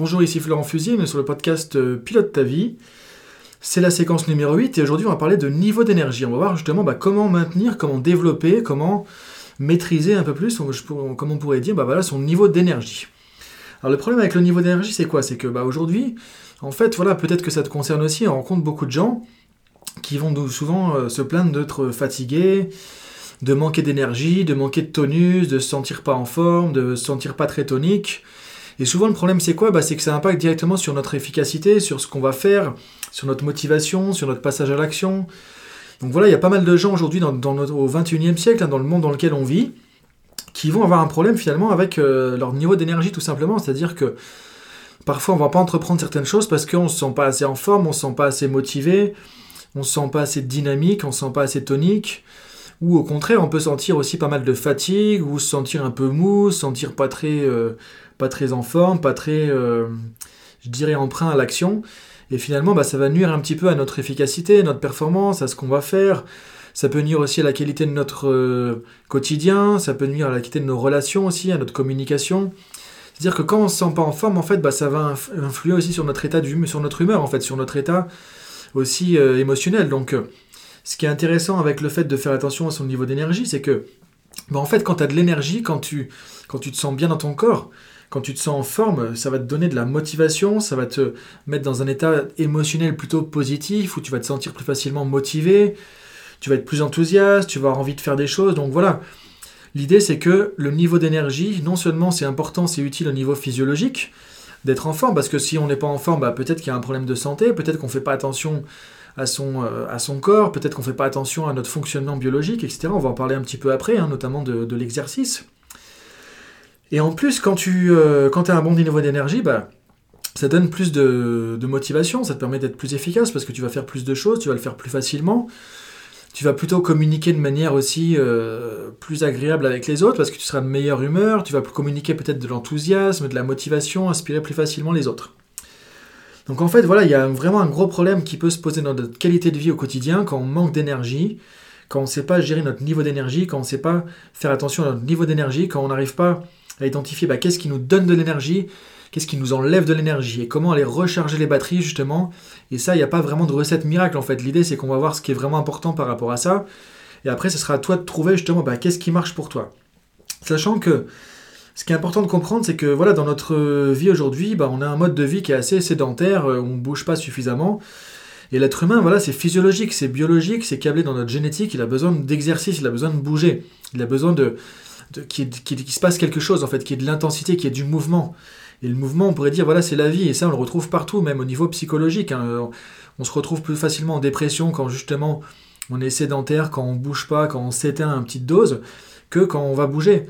Bonjour, ici Florent Fusil, sur le podcast euh, Pilote ta vie. C'est la séquence numéro 8 et aujourd'hui on va parler de niveau d'énergie. On va voir justement bah, comment maintenir, comment développer, comment maîtriser un peu plus, comment on pourrait dire, bah, son niveau d'énergie. Alors le problème avec le niveau d'énergie c'est quoi? C'est que bah, aujourd'hui, en fait, voilà, peut-être que ça te concerne aussi, on rencontre beaucoup de gens qui vont souvent euh, se plaindre d'être fatigués, de manquer d'énergie, de manquer de tonus, de se sentir pas en forme, de se sentir pas très tonique. Et souvent, le problème, c'est quoi? Bah, C'est que ça impacte directement sur notre efficacité, sur ce qu'on va faire, sur notre motivation, sur notre passage à l'action. Donc voilà, il y a pas mal de gens aujourd'hui dans, au 21e siècle, hein, dans le monde dans lequel on vit, qui vont avoir un problème finalement avec euh, leur niveau d'énergie tout simplement. C'est-à-dire que parfois on va pas entreprendre certaines choses parce qu'on ne se sent pas assez en forme, on ne se sent pas assez motivé, on ne se sent pas assez dynamique, on ne se sent pas assez tonique. Ou au contraire, on peut sentir aussi pas mal de fatigue, ou se sentir un peu mou, se sentir pas très, euh, pas très en forme, pas très, euh, je dirais, emprunt à l'action. Et finalement, bah, ça va nuire un petit peu à notre efficacité, notre performance, à ce qu'on va faire. Ça peut nuire aussi à la qualité de notre euh, quotidien, ça peut nuire à la qualité de nos relations aussi, à notre communication. C'est-à-dire que quand on se sent pas en forme, en fait, bah, ça va influer aussi sur notre état d'humeur, sur notre humeur, en fait, sur notre état aussi émotionnel. Donc, ce qui est intéressant avec le fait de faire attention à son niveau d'énergie, c'est que, bah, en fait, quand tu as de l'énergie, quand tu, quand tu te sens bien dans ton corps, quand tu te sens en forme, ça va te donner de la motivation, ça va te mettre dans un état émotionnel plutôt positif, où tu vas te sentir plus facilement motivé, tu vas être plus enthousiaste, tu vas avoir envie de faire des choses. Donc voilà, l'idée c'est que le niveau d'énergie, non seulement c'est important, c'est utile au niveau physiologique, d'être en forme, parce que si on n'est pas en forme, bah, peut-être qu'il y a un problème de santé, peut-être qu'on ne fait pas attention à son, euh, à son corps, peut-être qu'on ne fait pas attention à notre fonctionnement biologique, etc. On va en parler un petit peu après, hein, notamment de l'exercice. Et en plus, quand tu euh, as un bon niveau d'énergie, bah, ça donne plus de, motivation, ça te permet d'être plus efficace parce que tu vas faire plus de choses, tu vas le faire plus facilement. Tu vas plutôt communiquer de manière aussi euh, plus agréable avec les autres parce que tu seras de meilleure humeur, tu vas communiquer peut-être de l'enthousiasme, de la motivation, inspirer plus facilement les autres. Donc en fait, voilà, il y a vraiment un gros problème qui peut se poser dans notre qualité de vie au quotidien quand on manque d'énergie, quand on ne sait pas gérer notre niveau d'énergie, quand on ne sait pas faire attention à notre niveau d'énergie, quand on n'arrive pas à identifier bah, qu'est-ce qui nous donne de l'énergie, qu'est-ce qui nous enlève de l'énergie et comment aller recharger les batteries justement. Et ça, il n'y a pas vraiment de recette miracle en fait. L'idée c'est qu'on va voir ce qui est vraiment important par rapport à ça. Et après, ce sera à toi de trouver justement bah, qu'est-ce qui marche pour toi. Sachant que ce qui est important de comprendre, c'est que voilà, dans notre vie aujourd'hui, bah, on a un mode de vie qui est assez sédentaire, euh, on ne bouge pas suffisamment. Et l'être humain, voilà, c'est physiologique, c'est biologique, c'est câblé dans notre génétique, il a besoin d'exercice, il a besoin de bouger, il a besoin de, qu'il qui, se passe quelque chose, en fait, qui ait de l'intensité, qui ait du mouvement. Et le mouvement, on pourrait dire, voilà, c'est la vie, et ça, on le retrouve partout, même au niveau psychologique. Hein. On se retrouve plus facilement en dépression quand justement on est sédentaire, quand on bouge pas, quand on s'éteint à une petite dose, que quand on va bouger.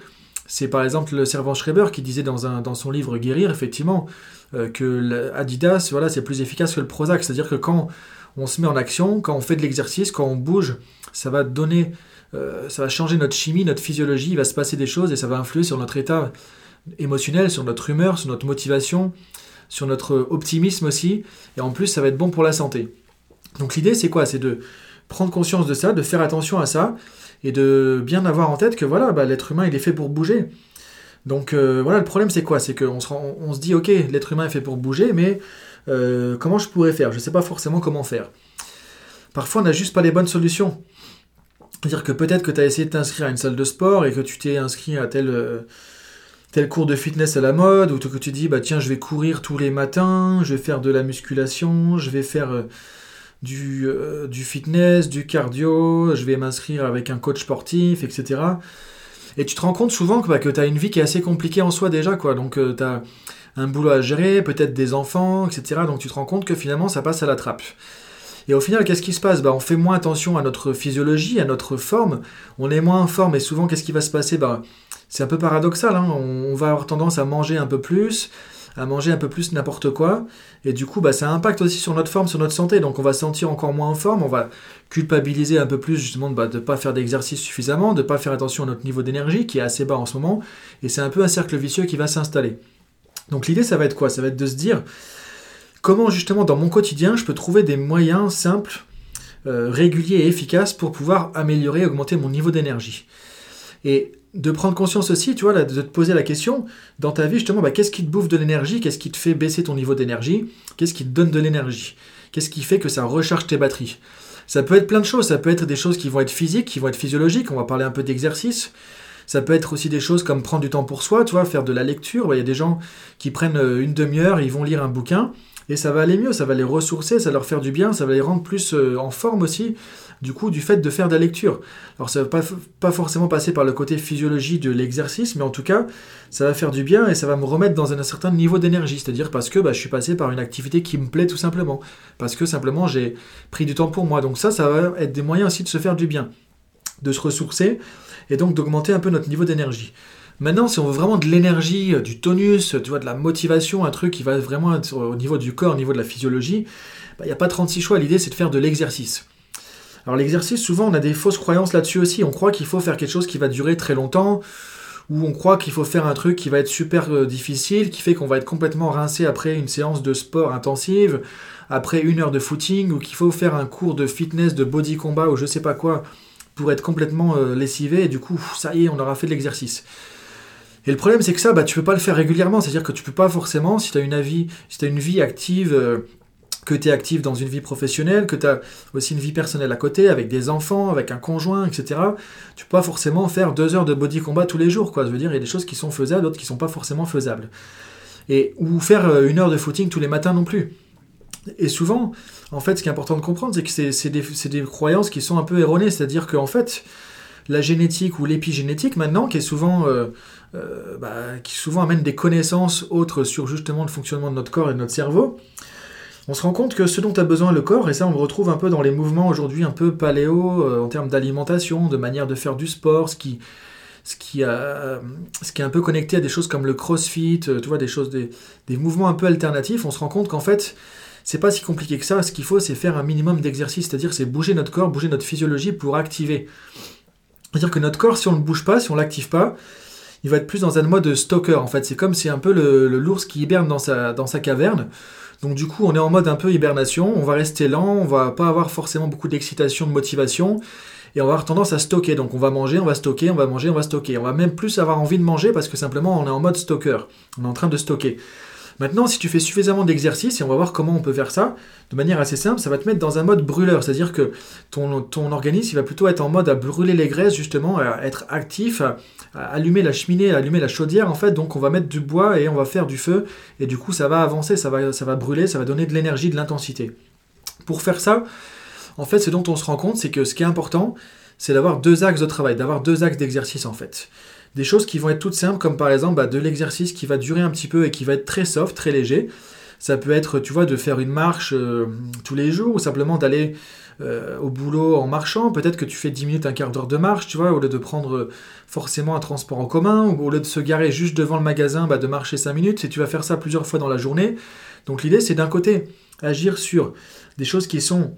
C'est par exemple le servant Schreiber qui disait dans, un, dans son livre Guérir, effectivement, euh, que Adidas, voilà, c'est plus efficace que le Prozac. C'est-à-dire que quand on se met en action, quand on fait de l'exercice, quand on bouge, ça va donner euh, ça va changer notre chimie, notre physiologie, il va se passer des choses et ça va influer sur notre état émotionnel, sur notre humeur, sur notre motivation, sur notre optimisme aussi. Et en plus, ça va être bon pour la santé. Donc l'idée, c'est quoi? C'est de prendre conscience de ça, de faire attention à ça et de bien avoir en tête que voilà, bah, l'être humain, il est fait pour bouger. Donc euh, voilà, le problème, c'est quoi? C'est qu'on se, dit, ok, l'être humain est fait pour bouger, mais euh, comment je pourrais faire? Je ne sais pas forcément comment faire. Parfois, on n'a juste pas les bonnes solutions. C'est-à-dire que peut-être que tu as essayé de t'inscrire à une salle de sport et que tu t'es inscrit à tel, euh, tel cours de fitness à la mode, ou que tu dis, bah tiens, je vais courir tous les matins, je vais faire de la musculation, je vais faire du, euh, du fitness, du cardio, je vais m'inscrire avec un coach sportif, etc. Et tu te rends compte souvent que, bah, que tu as une vie qui est assez compliquée en soi déjà, quoi. Donc tu as un boulot à gérer, peut-être des enfants, etc. Donc tu te rends compte que finalement ça passe à la trappe. Et au final, qu'est-ce qui se passe? Bah, On fait moins attention à notre physiologie, à notre forme. On est moins en forme et souvent, qu'est-ce qui va se passer? Bah, C'est un peu paradoxal. Hein. on, va avoir tendance à manger un peu plus, à manger un peu plus n'importe quoi. Et du coup, bah, ça impacte aussi sur notre forme, sur notre santé. Donc on va se sentir encore moins en forme. On va culpabiliser un peu plus justement de ne pas faire d'exercice suffisamment, de ne pas faire attention à notre niveau d'énergie qui est assez bas en ce moment. Et c'est un peu un cercle vicieux qui va s'installer. Donc l'idée, ça va être quoi? Ça va être de se dire comment justement dans mon quotidien je peux trouver des moyens simples, euh, réguliers et efficaces pour pouvoir améliorer, augmenter mon niveau d'énergie? Et de prendre conscience aussi, tu vois, de te poser la question, dans ta vie, justement, bah, qu'est-ce qui te bouffe de l'énergie? Qu'est-ce qui te fait baisser ton niveau d'énergie? Qu'est-ce qui te donne de l'énergie? Qu'est-ce qui fait que ça recharge tes batteries? Ça peut être plein de choses, ça peut être des choses qui vont être physiques, qui vont être physiologiques, on va parler un peu d'exercice. Ça peut être aussi des choses comme prendre du temps pour soi, tu vois, faire de la lecture. Il y a des gens qui prennent euh, une demi-heure, ils vont lire un bouquin, et ça va aller mieux, ça va les ressourcer, ça va leur faire du bien, ça va les rendre plus euh, en forme aussi, du coup, du fait de faire de la lecture. Alors ça va pas, pas forcément passer par le côté physiologie de l'exercice, mais en tout cas, ça va faire du bien et ça va me remettre dans un, certain niveau d'énergie, c'est-à-dire parce que bah, je suis passé par une activité qui me plaît tout simplement, parce que simplement j'ai pris du temps pour moi. Donc ça, ça va être des moyens aussi de se faire du bien, de se ressourcer et donc d'augmenter un peu notre niveau d'énergie. Maintenant, si on veut vraiment de l'énergie, euh, du tonus, tu vois, de la motivation, un truc qui va vraiment être au niveau du corps, au niveau de la physiologie, il bah, n'y a pas 36 choix. L'idée, c'est de faire de l'exercice. Alors l'exercice, souvent, on a des fausses croyances là-dessus aussi. On croit qu'il faut faire quelque chose qui va durer très longtemps, ou on croit qu'il faut faire un truc qui va être super euh, difficile, qui fait qu'on va être complètement rincé après une séance de sport intensive, après une heure de footing, ou qu'il faut faire un cours de fitness, de body combat, ou je sais pas quoi, pour être complètement euh, lessivé, et du coup, ça y est, on aura fait de l'exercice. Et le problème, c'est que ça, bah, tu peux pas le faire régulièrement. C'est-à-dire que tu peux pas forcément, si tu as une, vie, si as une vie active, euh, que tu es actif dans une vie professionnelle, que tu as aussi une vie personnelle à côté, avec des enfants, avec un conjoint, etc., tu peux pas forcément faire deux heures de body combat tous les jours. Quoi. Je veux dire, il y a des choses qui sont faisables, d'autres qui sont pas forcément faisables. Et, ou faire euh, une heure de footing tous les matins non plus. Et souvent, en fait, ce qui est important de comprendre, c'est que c'est des, des, croyances qui sont un peu erronées. C'est-à-dire qu'en fait, la génétique ou l'épigénétique maintenant, qui est souvent, euh, euh, bah, qui souvent amène des connaissances autres sur justement le fonctionnement de notre corps et de notre cerveau, on se rend compte que ce dont a besoin le corps, et ça on le retrouve un peu dans les mouvements aujourd'hui un peu paléo, euh, en termes d'alimentation, de manière de faire du sport, ce qui, ce qui, a, ce qui est un peu connecté à des choses comme le crossfit, tu vois, des choses, des, des mouvements un peu alternatifs, on se rend compte qu'en fait, c'est pas si compliqué que ça. Ce qu'il faut, c'est faire un minimum d'exercice, c'est-à-dire c'est bouger notre corps, bouger notre physiologie pour activer. C'est-à-dire que notre corps, si on ne bouge pas, si on ne l'active pas, il va être plus dans un mode stalker. En fait, c'est comme si un peu le, l'ours qui hiberne dans sa, dans sa caverne. Donc du coup, on est en mode un peu hibernation, on va rester lent, on va pas avoir forcément beaucoup d'excitation, de motivation, et on va avoir tendance à stocker. Donc on va manger, on va stocker, on va manger, on va stocker. On va même plus avoir envie de manger parce que simplement on est en mode stalker. On est en train de stocker. Maintenant, si tu fais suffisamment d'exercices, et on va voir comment on peut faire ça, de manière assez simple, ça va te mettre dans un mode brûleur, c'est-à-dire que ton, organisme il va plutôt être en mode à brûler les graisses, justement, à être actif, à, allumer la cheminée, à allumer la chaudière, en fait, donc on va mettre du bois et on va faire du feu, et du coup ça va avancer, ça va, ça va brûler, ça va donner de l'énergie, de l'intensité. Pour faire ça, en fait, ce dont on se rend compte, c'est que ce qui est important, c'est d'avoir deux axes de travail, d'avoir deux axes d'exercice en fait des choses qui vont être toutes simples, comme par exemple bah, de l'exercice qui va durer un petit peu et qui va être très soft, très léger. Ça peut être, tu vois, de faire une marche euh, tous les jours ou simplement d'aller euh, au boulot en marchant. Peut-être que tu fais 10 minutes, un quart d'heure de marche, tu vois, au lieu de prendre euh, forcément un transport en commun ou au lieu de se garer juste devant le magasin, bah, de marcher 5 minutes. Et tu vas faire ça plusieurs fois dans la journée. Donc l'idée, c'est d'un côté agir sur des choses qui sont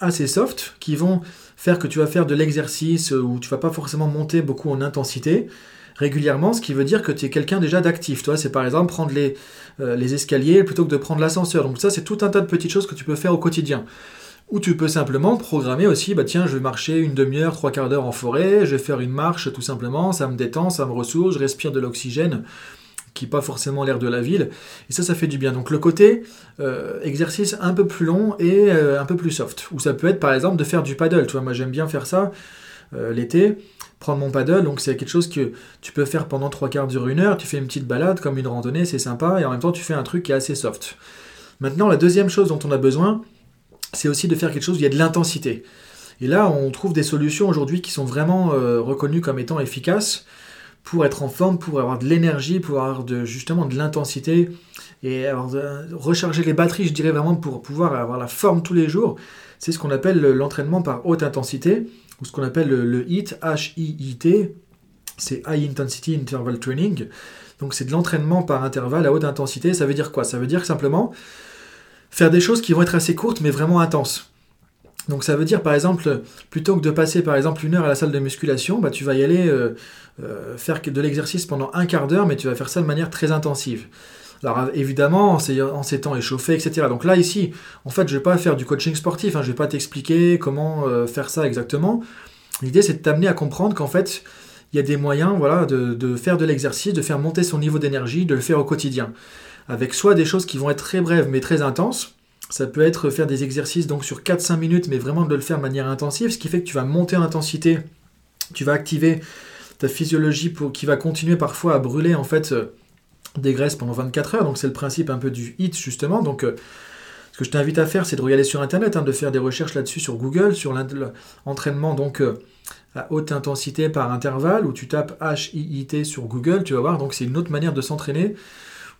assez soft, qui vont faire que tu vas faire de l'exercice où tu vas pas forcément monter beaucoup en intensité régulièrement, ce qui veut dire que tu es quelqu'un déjà d'actif. Toi, c'est par exemple prendre les, euh, les escaliers plutôt que de prendre l'ascenseur. Donc ça, c'est tout un tas de petites choses que tu peux faire au quotidien. Ou tu peux simplement programmer aussi, bah tiens, je vais marcher une demi-heure, trois quarts d'heure en forêt, je vais faire une marche tout simplement, ça me détend, ça me ressource, je respire de l'oxygène qui pas forcément l'air de la ville. Et ça, ça fait du bien. Donc le côté euh, exercice un peu plus long et euh, un peu plus soft. Ou ça peut être par exemple de faire du paddle. Tu vois, moi j'aime bien faire ça euh, l'été. Prendre mon paddle, donc c'est quelque chose que tu peux faire pendant trois quarts d'heure, une heure. Tu fais une petite balade comme une randonnée, c'est sympa. Et en même temps, tu fais un truc qui est assez soft. Maintenant, la deuxième chose dont on a besoin, c'est aussi de faire quelque chose où il y a de l'intensité. Et là, on trouve des solutions aujourd'hui qui sont vraiment reconnues comme étant efficaces pour être en forme, pour avoir de l'énergie, pour avoir de, justement de l'intensité et recharger les batteries, je dirais vraiment pour pouvoir avoir la forme tous les jours. C'est ce qu'on appelle l'entraînement par haute intensité ou ce qu'on appelle le, HIIT, H-I-I-T, c'est High Intensity Interval Training. Donc c'est de l'entraînement par intervalle à haute intensité. Ça veut dire quoi? Ça veut dire simplement faire des choses qui vont être assez courtes mais vraiment intenses. Donc ça veut dire par exemple, plutôt que de passer par exemple une heure à la salle de musculation, bah, tu vas y aller euh, euh, faire de l'exercice pendant un quart d'heure, mais tu vas faire ça de manière très intensive. Alors évidemment, en s'étant échauffé, etc. Donc là, ici, en fait, je ne vais pas faire du coaching sportif, hein, je ne vais pas t'expliquer comment euh, faire ça exactement. L'idée, c'est de t'amener à comprendre qu'en fait, il y a des moyens voilà, de, faire de l'exercice, de faire monter son niveau d'énergie, de le faire au quotidien. Avec soit des choses qui vont être très brèves mais très intenses, ça peut être faire des exercices donc sur 4-5 minutes, mais vraiment de le faire de manière intensive, ce qui fait que tu vas monter en intensité, tu vas activer ta physiologie qui va continuer parfois à brûler en fait euh, des graisses pendant 24 heures. Donc c'est le principe un peu du HIT justement. Donc euh, ce que je t'invite à faire, c'est de regarder sur internet, hein, de faire des recherches là-dessus sur Google, sur l'entraînement donc euh, à haute intensité par intervalle, où tu tapes H-I-I-T sur Google, tu vas voir. Donc c'est une autre manière de s'entraîner.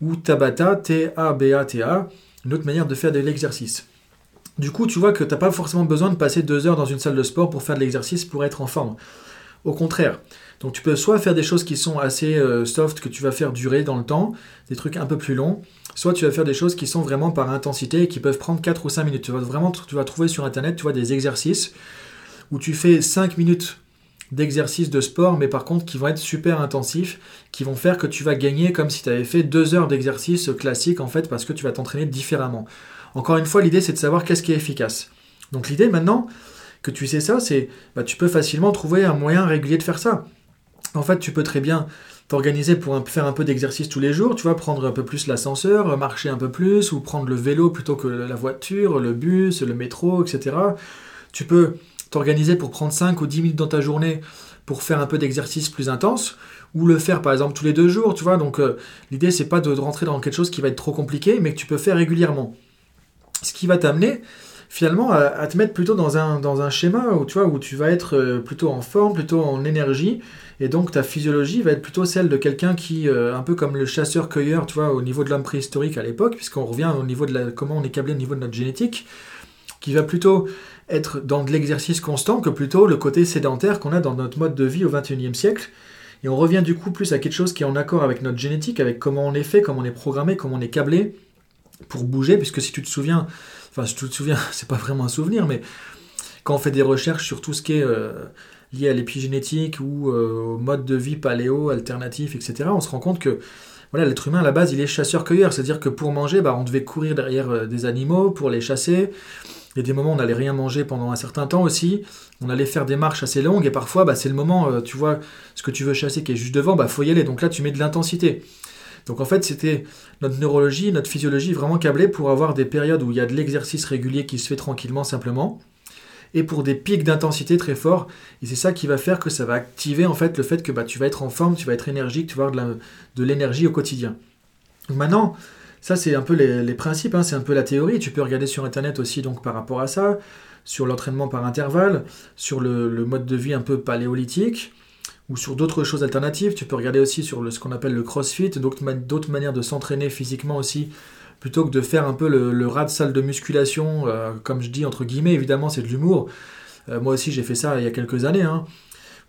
Ou Tabata, T-A-B-A-T-A, une autre manière de faire de l'exercice. Du coup, tu vois que tu n'as pas forcément besoin de passer deux heures dans une salle de sport pour faire de l'exercice pour être en forme. Au contraire. Donc tu peux soit faire des choses qui sont assez euh, soft, que tu vas faire durer dans le temps, des trucs un peu plus longs, soit tu vas faire des choses qui sont vraiment par intensité et qui peuvent prendre 4 ou 5 minutes. Tu vas vraiment trouver sur internet, tu vois des exercices où tu fais 5 minutes d'exercice de sport, mais par contre qui vont être super intensifs, qui vont faire que tu vas gagner comme si tu avais fait 2 heures d'exercice classique en fait, parce que tu vas t'entraîner différemment. Encore une fois, l'idée c'est de savoir qu'est-ce qui est efficace. Donc l'idée maintenant que tu sais ça, c'est bah, tu peux facilement trouver un moyen régulier de faire ça. En fait, tu peux très bien t'organiser pour faire un peu d'exercice tous les jours, tu vois, prendre un peu plus l'ascenseur, marcher un peu plus, ou prendre le vélo plutôt que la voiture, le bus, le métro, etc. Tu peux t'organiser pour prendre 5 ou 10 minutes dans ta journée pour faire un peu d'exercice plus intense, ou le faire par exemple tous les deux jours, tu vois. Donc euh, l'idée c'est pas de rentrer dans quelque chose qui va être trop compliqué, mais que tu peux faire régulièrement. Ce qui va t'amener finalement à, te mettre plutôt dans un, schéma où tu vois où tu vas être euh, plutôt en forme, plutôt en énergie, et donc ta physiologie va être plutôt celle de quelqu'un qui, euh, un peu comme le chasseur-cueilleur, tu vois, au niveau de l'homme préhistorique à l'époque, puisqu'on revient au niveau de la, comment on est câblé au niveau de notre génétique, qui va plutôt être dans de l'exercice constant que plutôt le côté sédentaire qu'on a dans notre mode de vie au XXIe siècle. Et on revient du coup plus à quelque chose qui est en accord avec notre génétique, avec comment on est fait, comment on est programmé, comment on est câblé pour bouger, puisque si tu te souviens, enfin si tu te souviens, c'est pas vraiment un souvenir, mais quand on fait des recherches sur tout ce qui est euh, lié à l'épigénétique ou euh, au mode de vie paléo, alternatif, etc., on se rend compte que voilà, l'être humain à la base il est chasseur-cueilleur, c'est-à-dire que pour manger, bah, on devait courir derrière euh, des animaux pour les chasser, il y a des moments où on n'allait rien manger pendant un certain temps aussi. On allait faire des marches assez longues et parfois, bah, c'est le moment, euh, tu vois, ce que tu veux chasser qui est juste devant, bah faut y aller. Donc là, tu mets de l'intensité. Donc en fait, c'était notre neurologie, notre physiologie vraiment câblée pour avoir des périodes où il y a de l'exercice régulier qui se fait tranquillement, simplement, et pour des pics d'intensité très forts. Et c'est ça qui va faire que ça va activer en fait le fait que bah, tu vas être en forme, tu vas être énergique, tu vas avoir de l'énergie au quotidien. Maintenant, ça, c'est un peu les, principes, hein, c'est un peu la théorie. Tu peux regarder sur Internet aussi donc par rapport à ça, sur l'entraînement par intervalle, sur le, mode de vie un peu paléolithique, ou sur d'autres choses alternatives. Tu peux regarder aussi sur ce qu'on appelle le crossfit, d'autres manières de s'entraîner physiquement aussi, plutôt que de faire un peu le, rat de salle de musculation, euh, comme je dis entre guillemets, évidemment c'est de l'humour. Euh, moi aussi j'ai fait ça il y a quelques années. Hein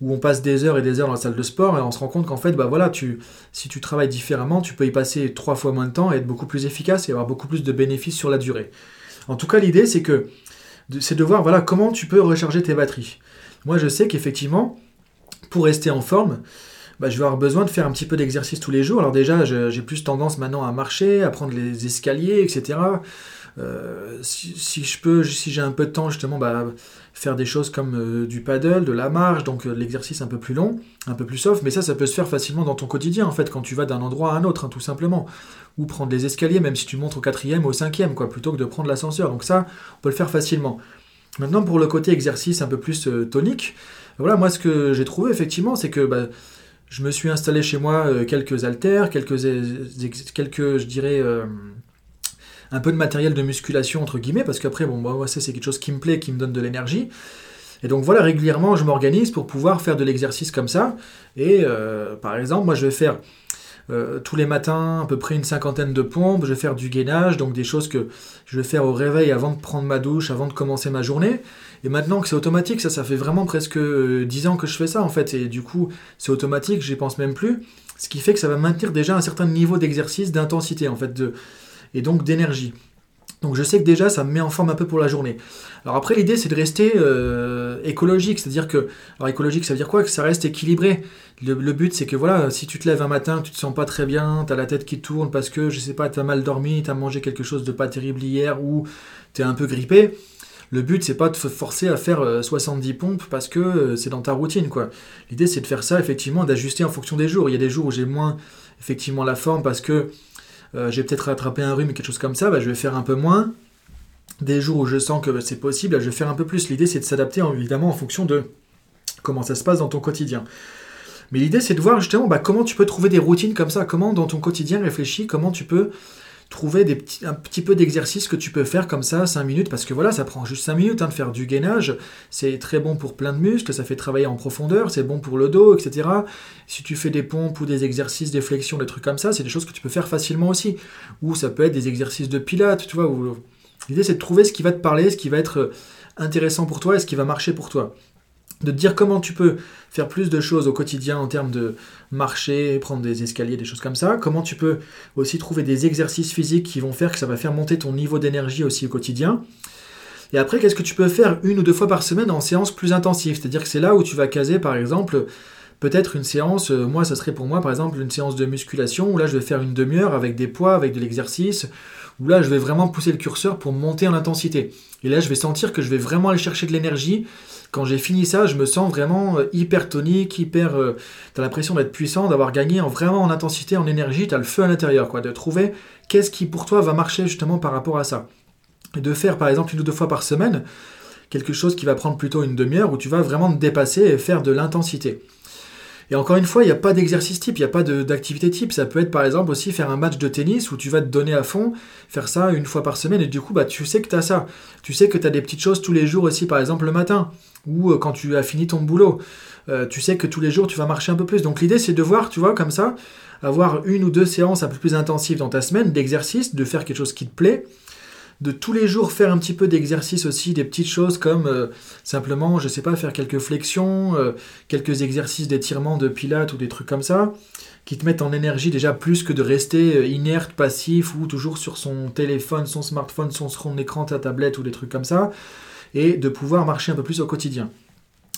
où on passe des heures et des heures dans la salle de sport et on se rend compte qu'en fait, bah voilà, tu, si tu travailles différemment, tu peux y passer trois fois moins de temps et être beaucoup plus efficace et avoir beaucoup plus de bénéfices sur la durée. En tout cas, l'idée, c'est que c'est de voir voilà comment tu peux recharger tes batteries. Moi, je sais qu'effectivement, pour rester en forme, bah, je vais avoir besoin de faire un petit peu d'exercice tous les jours. Alors déjà, j'ai plus tendance maintenant à marcher, à prendre les escaliers, etc. Euh, si, je peux, si j'ai un peu de temps, justement, bah, faire des choses comme euh, du paddle, de la marche, donc euh, l'exercice un peu plus long, un peu plus soft, mais ça, ça peut se faire facilement dans ton quotidien, en fait, quand tu vas d'un endroit à un autre, hein, tout simplement. Ou prendre les escaliers, même si tu montes au quatrième ou au cinquième, quoi, plutôt que de prendre l'ascenseur. Donc ça, on peut le faire facilement. Maintenant, pour le côté exercice un peu plus tonique, voilà, moi, ce que j'ai trouvé, effectivement, c'est que bah, je me suis installé chez moi quelques haltères, quelques, quelques je dirais un peu de matériel de musculation, entre guillemets, parce qu'après, bon, moi, ça, c'est quelque chose qui me plaît, qui me donne de l'énergie. Et donc voilà, régulièrement, je m'organise pour pouvoir faire de l'exercice comme ça. Et euh, par exemple, moi, je vais faire euh, tous les matins à peu près une cinquantaine de pompes, je vais faire du gainage, donc des choses que je vais faire au réveil avant de prendre ma douche, avant de commencer ma journée. Et maintenant que c'est automatique, ça, ça fait vraiment presque 10 euh, ans que je fais ça en fait. Et du coup, c'est automatique, j'y pense même plus. Ce qui fait que ça va maintenir déjà un certain niveau d'exercice, d'intensité en fait. De, et donc d'énergie. Donc je sais que déjà ça me met en forme un peu pour la journée. Alors après l'idée c'est de rester euh, écologique, c'est-à-dire que alors écologique ça veut dire quoi? Que ça reste équilibré. Le, but c'est que voilà, si tu te lèves un matin, tu te sens pas très bien, tu as la tête qui tourne parce que je sais pas, tu as mal dormi, tu as mangé quelque chose de pas terrible hier ou tu es un peu grippé. Le but, c'est pas de te forcer à faire 70 pompes parce que c'est dans ta routine, quoi. L'idée, c'est de faire ça, effectivement, d'ajuster en fonction des jours. Il y a des jours où j'ai moins, effectivement, la forme parce que j'ai peut-être rattrapé un rhume quelque chose comme ça, bah, je vais faire un peu moins. Des jours où je sens que c'est possible, je vais faire un peu plus. L'idée, c'est de s'adapter, évidemment, en fonction de comment ça se passe dans ton quotidien. Mais l'idée, c'est de voir justement bah, comment tu peux trouver des routines comme ça, comment dans ton quotidien réfléchis, comment tu peux trouver un petit peu d'exercice que tu peux faire comme ça, 5 minutes, parce que voilà, ça prend juste 5 minutes hein, de faire du gainage, c'est très bon pour plein de muscles, ça fait travailler en profondeur, c'est bon pour le dos, etc. Si tu fais des pompes ou des exercices, des flexions, des trucs comme ça, c'est des choses que tu peux faire facilement aussi. Ou ça peut être des exercices de pilates, tu vois. L'idée, c'est de trouver ce qui va te parler, ce qui va être intéressant pour toi et ce qui va marcher pour toi de te dire comment tu peux faire plus de choses au quotidien en termes de marcher, prendre des escaliers, des choses comme ça, comment tu peux aussi trouver des exercices physiques qui vont faire que ça va faire monter ton niveau d'énergie aussi au quotidien. Et après, qu'est-ce que tu peux faire une ou deux fois par semaine en séance plus intensive? C'est-à-dire que c'est là où tu vas caser, par exemple, peut-être une séance, euh, moi, ça serait pour moi, par exemple, une séance de musculation, où là, je vais faire une demi-heure avec des poids, avec de l'exercice, où là, je vais vraiment pousser le curseur pour monter en intensité. Et là, je vais sentir que je vais vraiment aller chercher de l'énergie quand j'ai fini ça, je me sens vraiment euh, hyper tonique, hyper. Euh, t'as l'impression d'être puissant, d'avoir gagné en, vraiment en intensité, en énergie, t'as le feu à l'intérieur, quoi. De trouver qu'est-ce qui pour toi va marcher justement par rapport à ça. Et de faire par exemple une ou deux fois par semaine quelque chose qui va prendre plutôt une demi-heure où tu vas vraiment te dépasser et faire de l'intensité. Et encore une fois, il n'y a pas d'exercice type, il n'y a pas d'activité type. Ça peut être par exemple aussi faire un match de tennis où tu vas te donner à fond, faire ça une fois par semaine et du coup, bah, tu sais que tu as ça. Tu sais que tu as des petites choses tous les jours aussi, par exemple le matin ou euh, quand tu as fini ton boulot. Euh, tu sais que tous les jours tu vas marcher un peu plus. Donc l'idée c'est de voir, tu vois, comme ça, avoir une ou deux séances un peu plus intensives dans ta semaine d'exercice, de faire quelque chose qui te plaît de tous les jours faire un petit peu d'exercice aussi, des petites choses comme euh, simplement, je sais pas, faire quelques flexions, euh, quelques exercices d'étirement de pilates ou des trucs comme ça, qui te mettent en énergie déjà plus que de rester euh, inerte, passif ou toujours sur son téléphone, son smartphone, son, écran, ta tablette ou des trucs comme ça, et de pouvoir marcher un peu plus au quotidien.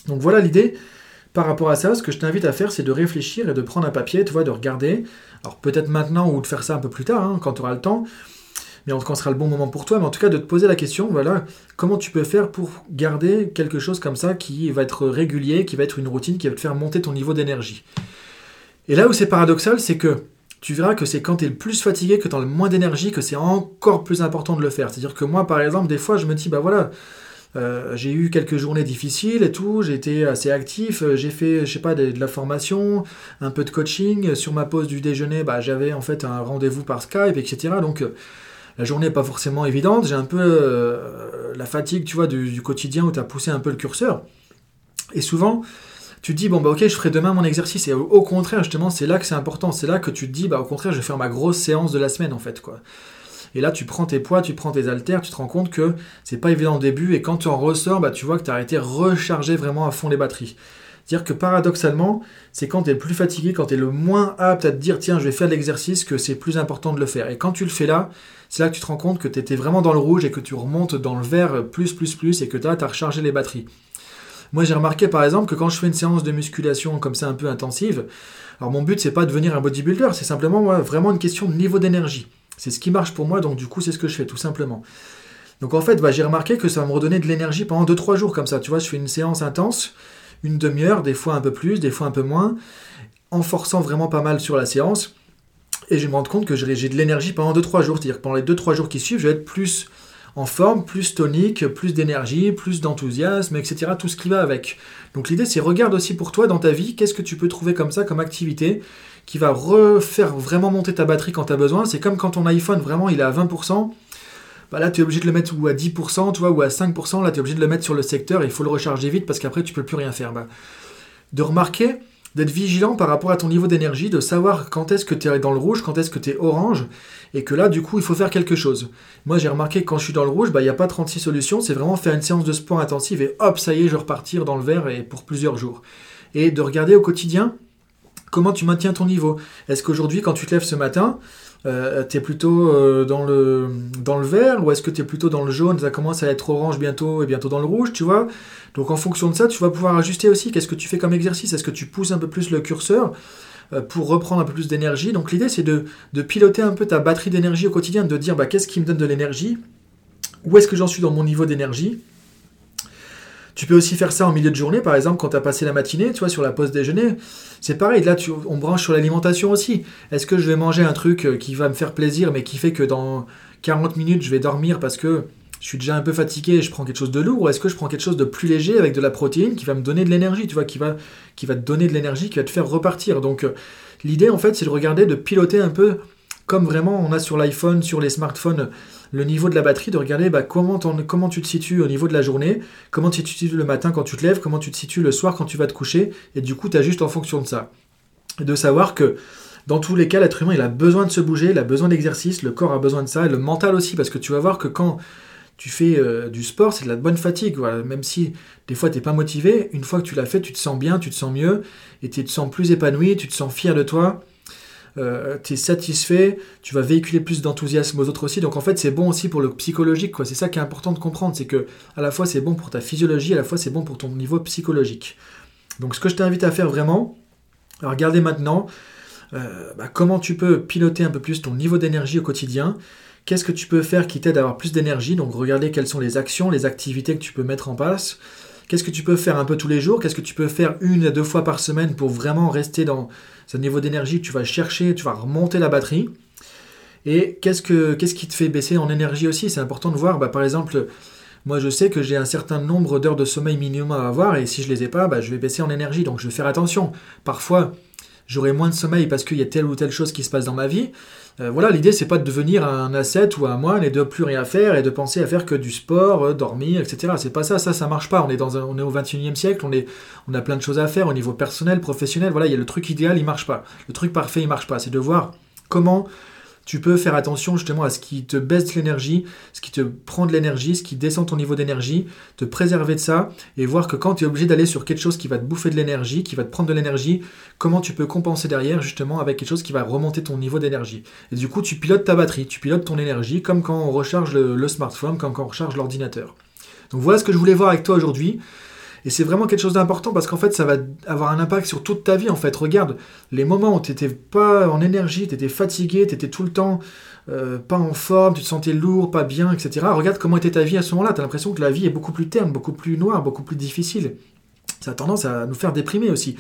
Donc voilà l'idée. Par rapport à ça, ce que je t'invite à faire, c'est de réfléchir et de prendre un papier, tu vois, de regarder. Alors peut-être maintenant ou de faire ça un peu plus tard, hein, quand tu auras le temps mais en tout cas, ce sera le bon moment pour toi. Mais en tout cas, de te poser la question, voilà, comment tu peux faire pour garder quelque chose comme ça qui va être régulier, qui va être une routine, qui va te faire monter ton niveau d'énergie. Et là où c'est paradoxal, c'est que tu verras que c'est quand tu es le plus fatigué, que tu as le moins d'énergie, que c'est encore plus important de le faire. C'est-à-dire que moi, par exemple, des fois, je me dis, bah voilà, euh, j'ai eu quelques journées difficiles et tout, j'ai été assez actif, euh, j'ai fait, je sais pas, de, la formation, un peu de coaching. Sur ma pause du déjeuner, bah, j'avais en fait un rendez-vous par Skype, etc. Donc, euh, la journée n'est pas forcément évidente, j'ai un peu euh, la fatigue, tu vois, du, quotidien où tu as poussé un peu le curseur. Et souvent, tu dis, bon, bah ok, je ferai demain mon exercice. Et au, contraire, justement, c'est là que c'est important. C'est là que tu te dis, bah au contraire, je vais faire ma grosse séance de la semaine, en fait, quoi. Et là, tu prends tes poids, tu prends tes haltères, tu te rends compte que c'est pas évident au début. Et quand tu en ressors, bah, tu vois que tu as été recharger vraiment à fond les batteries. C'est-à-dire que paradoxalement, c'est quand tu es le plus fatigué, quand tu es le moins apte à te dire tiens, je vais faire l'exercice, que c'est plus important de le faire. Et quand tu le fais là, c'est là que tu te rends compte que tu étais vraiment dans le rouge et que tu remontes dans le vert plus, plus, plus et que tu as rechargé les batteries. Moi, j'ai remarqué par exemple que quand je fais une séance de musculation comme ça un peu intensive, alors mon but, c'est pas de devenir un bodybuilder, c'est simplement moi, vraiment une question de niveau d'énergie. C'est ce qui marche pour moi, donc du coup, c'est ce que je fais tout simplement. Donc en fait, bah, j'ai remarqué que ça va me redonner de l'énergie pendant 2-3 jours comme ça. Tu vois, je fais une séance intense, une demi-heure, des fois un peu plus, des fois un peu moins, en forçant vraiment pas mal sur la séance. Et je me rends compte que j'ai de l'énergie pendant 2-3 jours. C'est-à-dire que pendant les 2-3 jours qui suivent, je vais être plus en forme, plus tonique, plus d'énergie, plus d'enthousiasme, etc. Tout ce qui va avec. Donc l'idée, c'est regarde aussi pour toi dans ta vie, qu'est-ce que tu peux trouver comme ça, comme activité, qui va refaire vraiment monter ta batterie quand tu as besoin. C'est comme quand ton iPhone, vraiment, il est à 20%. Bah là, tu es obligé de le mettre ou à 10%, tu ou à 5%. Là, tu es obligé de le mettre sur le secteur et il faut le recharger vite parce qu'après, tu peux plus rien faire. Bah, de remarquer d'être vigilant par rapport à ton niveau d'énergie, de savoir quand est-ce que tu es dans le rouge, quand est-ce que tu es orange, et que là, du coup, il faut faire quelque chose. Moi, j'ai remarqué que quand je suis dans le rouge, bah, il n'y a pas 36 solutions, c'est vraiment faire une séance de sport intensive et hop, ça y est, je repartir dans le vert et pour plusieurs jours. Et de regarder au quotidien comment tu maintiens ton niveau. Est-ce qu'aujourd'hui, quand tu te lèves ce matin, euh, tu es plutôt euh, dans, le, dans le vert ou est-ce que tu es plutôt dans le jaune? Ça commence à être orange bientôt et bientôt dans le rouge, tu vois. Donc en fonction de ça, tu vas pouvoir ajuster aussi. Qu'est-ce que tu fais comme exercice? Est-ce que tu pousses un peu plus le curseur euh, pour reprendre un peu plus d'énergie? Donc l'idée, c'est de, piloter un peu ta batterie d'énergie au quotidien, de dire bah, qu'est-ce qui me donne de l'énergie? Où est-ce que j'en suis dans mon niveau d'énergie? Tu peux aussi faire ça en milieu de journée, par exemple, quand tu as passé la matinée, tu vois, sur la pause déjeuner. C'est pareil, là, tu, on branche sur l'alimentation aussi. Est-ce que je vais manger un truc euh, qui va me faire plaisir, mais qui fait que dans 40 minutes, je vais dormir parce que je suis déjà un peu fatigué et je prends quelque chose de lourd, ou est-ce que je prends quelque chose de plus léger avec de la protéine qui va me donner de l'énergie, tu vois, qui va, qui va te donner de l'énergie, qui va te faire repartir? Donc, euh, l'idée, en fait, c'est de regarder, de piloter un peu comme vraiment on a sur l'iPhone, sur les smartphones, le niveau de la batterie, de regarder bah, comment, comment tu te situes au niveau de la journée, comment tu te situes le matin quand tu te lèves, comment tu te situes le soir quand tu vas te coucher, et du coup, tu as juste en fonction de ça. Et de savoir que dans tous les cas, l'être humain, il a besoin de se bouger, il a besoin d'exercice, le corps a besoin de ça, et le mental aussi, parce que tu vas voir que quand tu fais euh, du sport, c'est de la bonne fatigue. Voilà. Même si des fois tu n'es pas motivé, une fois que tu l'as fait, tu te sens bien, tu te sens mieux, et tu te sens plus épanoui, tu te sens fier de toi. Euh, tu es satisfait, tu vas véhiculer plus d'enthousiasme aux autres aussi. Donc en fait, c'est bon aussi pour le psychologique. C'est ça qui est important de comprendre, c'est que à la fois c'est bon pour ta physiologie, à la fois c'est bon pour ton niveau psychologique. Donc ce que je t'invite à faire vraiment, à regarder maintenant euh, bah, comment tu peux piloter un peu plus ton niveau d'énergie au quotidien. Qu'est-ce que tu peux faire qui t'aide à avoir plus d'énergie? Donc regarder quelles sont les actions, les activités que tu peux mettre en place. Qu'est-ce que tu peux faire un peu tous les jours? Qu'est-ce que tu peux faire une à deux fois par semaine pour vraiment rester dans ce niveau d'énergie Tu vas chercher, tu vas remonter la batterie. Et qu'est-ce, que, qu'est-ce qui te fait baisser en énergie aussi? C'est important de voir, bah, par exemple, moi je sais que j'ai un certain nombre d'heures de sommeil minimum à avoir et si je les ai pas, bah, je vais baisser en énergie. Donc je vais faire attention. Parfois, j'aurai moins de sommeil parce qu'il y a telle ou telle chose qui se passe dans ma vie. Euh, voilà, l'idée c'est pas de devenir un asset ou un moine et de plus rien faire et de penser à faire que du sport, euh, dormir, etc. C'est pas ça, ça ça marche pas. On est dans on est au 21e siècle, on est on a plein de choses à faire au niveau personnel, professionnel. Voilà, il y a le truc idéal, il marche pas. Le truc parfait, il marche pas. C'est de voir comment tu peux faire attention justement à ce qui te baisse l'énergie, ce qui te prend de l'énergie, ce qui descend ton niveau d'énergie, te préserver de ça et voir que quand tu es obligé d'aller sur quelque chose qui va te bouffer de l'énergie, qui va te prendre de l'énergie, comment tu peux compenser derrière justement avec quelque chose qui va remonter ton niveau d'énergie. Et du coup, tu pilotes ta batterie, tu pilotes ton énergie comme quand on recharge le, smartphone, comme quand on recharge l'ordinateur. Donc voilà ce que je voulais voir avec toi aujourd'hui. Et c'est vraiment quelque chose d'important parce qu'en fait, ça va avoir un impact sur toute ta vie. En fait, regarde, les moments où tu n'étais pas en énergie, tu étais fatigué, tu étais tout le temps euh, pas en forme, tu te sentais lourd, pas bien, etc. Regarde comment était ta vie à ce moment-là. Tu as l'impression que la vie est beaucoup plus terne, beaucoup plus noire, beaucoup plus difficile. Ça a tendance à nous faire déprimer aussi.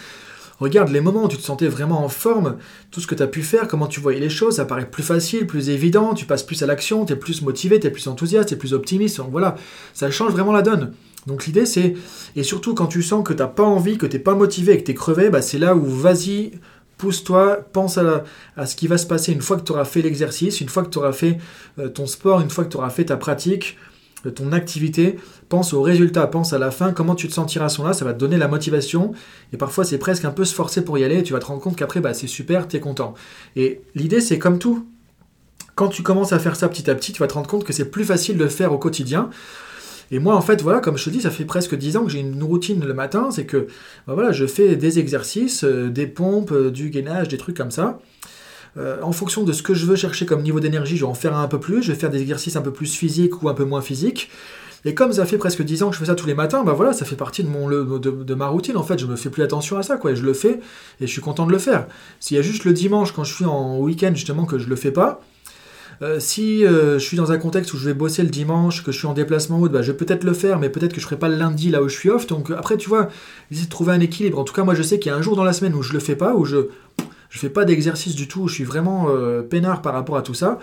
Regarde les moments où tu te sentais vraiment en forme, tout ce que tu as pu faire, comment tu voyais les choses, ça paraît plus facile, plus évident, tu passes plus à l'action, tu es plus motivé, tu es plus enthousiaste, tu es plus optimiste. Voilà, ça change vraiment la donne. Donc l'idée c'est, et surtout quand tu sens que tu n'as pas envie, que tu n'es pas motivé, que tu es crevé, bah, c'est là où vas-y, pousse-toi, pense à, ce qui va se passer une fois que tu auras fait l'exercice, une fois que tu auras fait euh, ton sport, une fois que tu auras fait ta pratique, euh, ton activité, pense au résultat, pense à la fin, comment tu te sentiras à ce moment-là, ça va te donner la motivation, et parfois c'est presque un peu se forcer pour y aller, et tu vas te rendre compte qu'après bah, c'est super, tu es content. Et l'idée c'est comme tout, quand tu commences à faire ça petit à petit, tu vas te rendre compte que c'est plus facile de le faire au quotidien. Et moi, en fait, voilà, comme je te dis, ça fait presque 10 ans que j'ai une routine le matin, c'est que bah voilà, je fais des exercices, euh, des pompes, euh, du gainage, des trucs comme ça. Euh, en fonction de ce que je veux chercher comme niveau d'énergie, je vais en faire un peu plus, je vais faire des exercices un peu plus physiques ou un peu moins physiques. Et comme ça fait presque 10 ans que je fais ça tous les matins, bah voilà, ça fait partie de, mon, de, ma routine en fait. Je me fais plus attention à ça, quoi. Je le fais et je suis content de le faire. S'il y a juste le dimanche quand je suis en week-end justement que je le fais pas, euh, si euh, je suis dans un contexte où je vais bosser le dimanche, que je suis en déplacement haut, bah, je vais peut-être le faire, mais peut-être que je ne ferai pas le lundi là où je suis off. Donc euh, après, tu vois, essayer de trouver un équilibre. En tout cas, moi, je sais qu'il y a un jour dans la semaine où je le fais pas, où je ne fais pas d'exercice du tout, où je suis vraiment peinard par rapport à tout ça.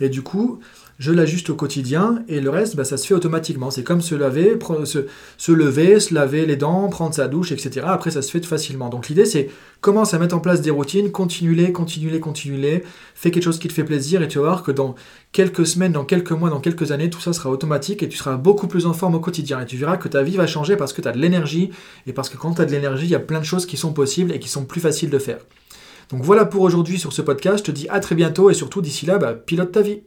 Et du coup, je l'ajuste au quotidien et le reste, bah, ça se fait automatiquement. C'est comme se laver, se, se, lever, se laver les dents, prendre sa douche, etc. Après, ça se fait facilement. Donc l'idée, c'est commence à mettre en place des routines, continue-les, continue-les, fais quelque chose qui te fait plaisir et tu vas voir que dans quelques semaines, dans quelques mois, dans quelques années, tout ça sera automatique et tu seras beaucoup plus en forme au quotidien. Et tu verras que ta vie va changer parce que tu as de l'énergie et parce que quand tu as de l'énergie, il y a plein de choses qui sont possibles et qui sont plus faciles de faire. Donc voilà pour aujourd'hui sur ce podcast. Je te dis à très bientôt et surtout d'ici là, bah, pilote ta vie.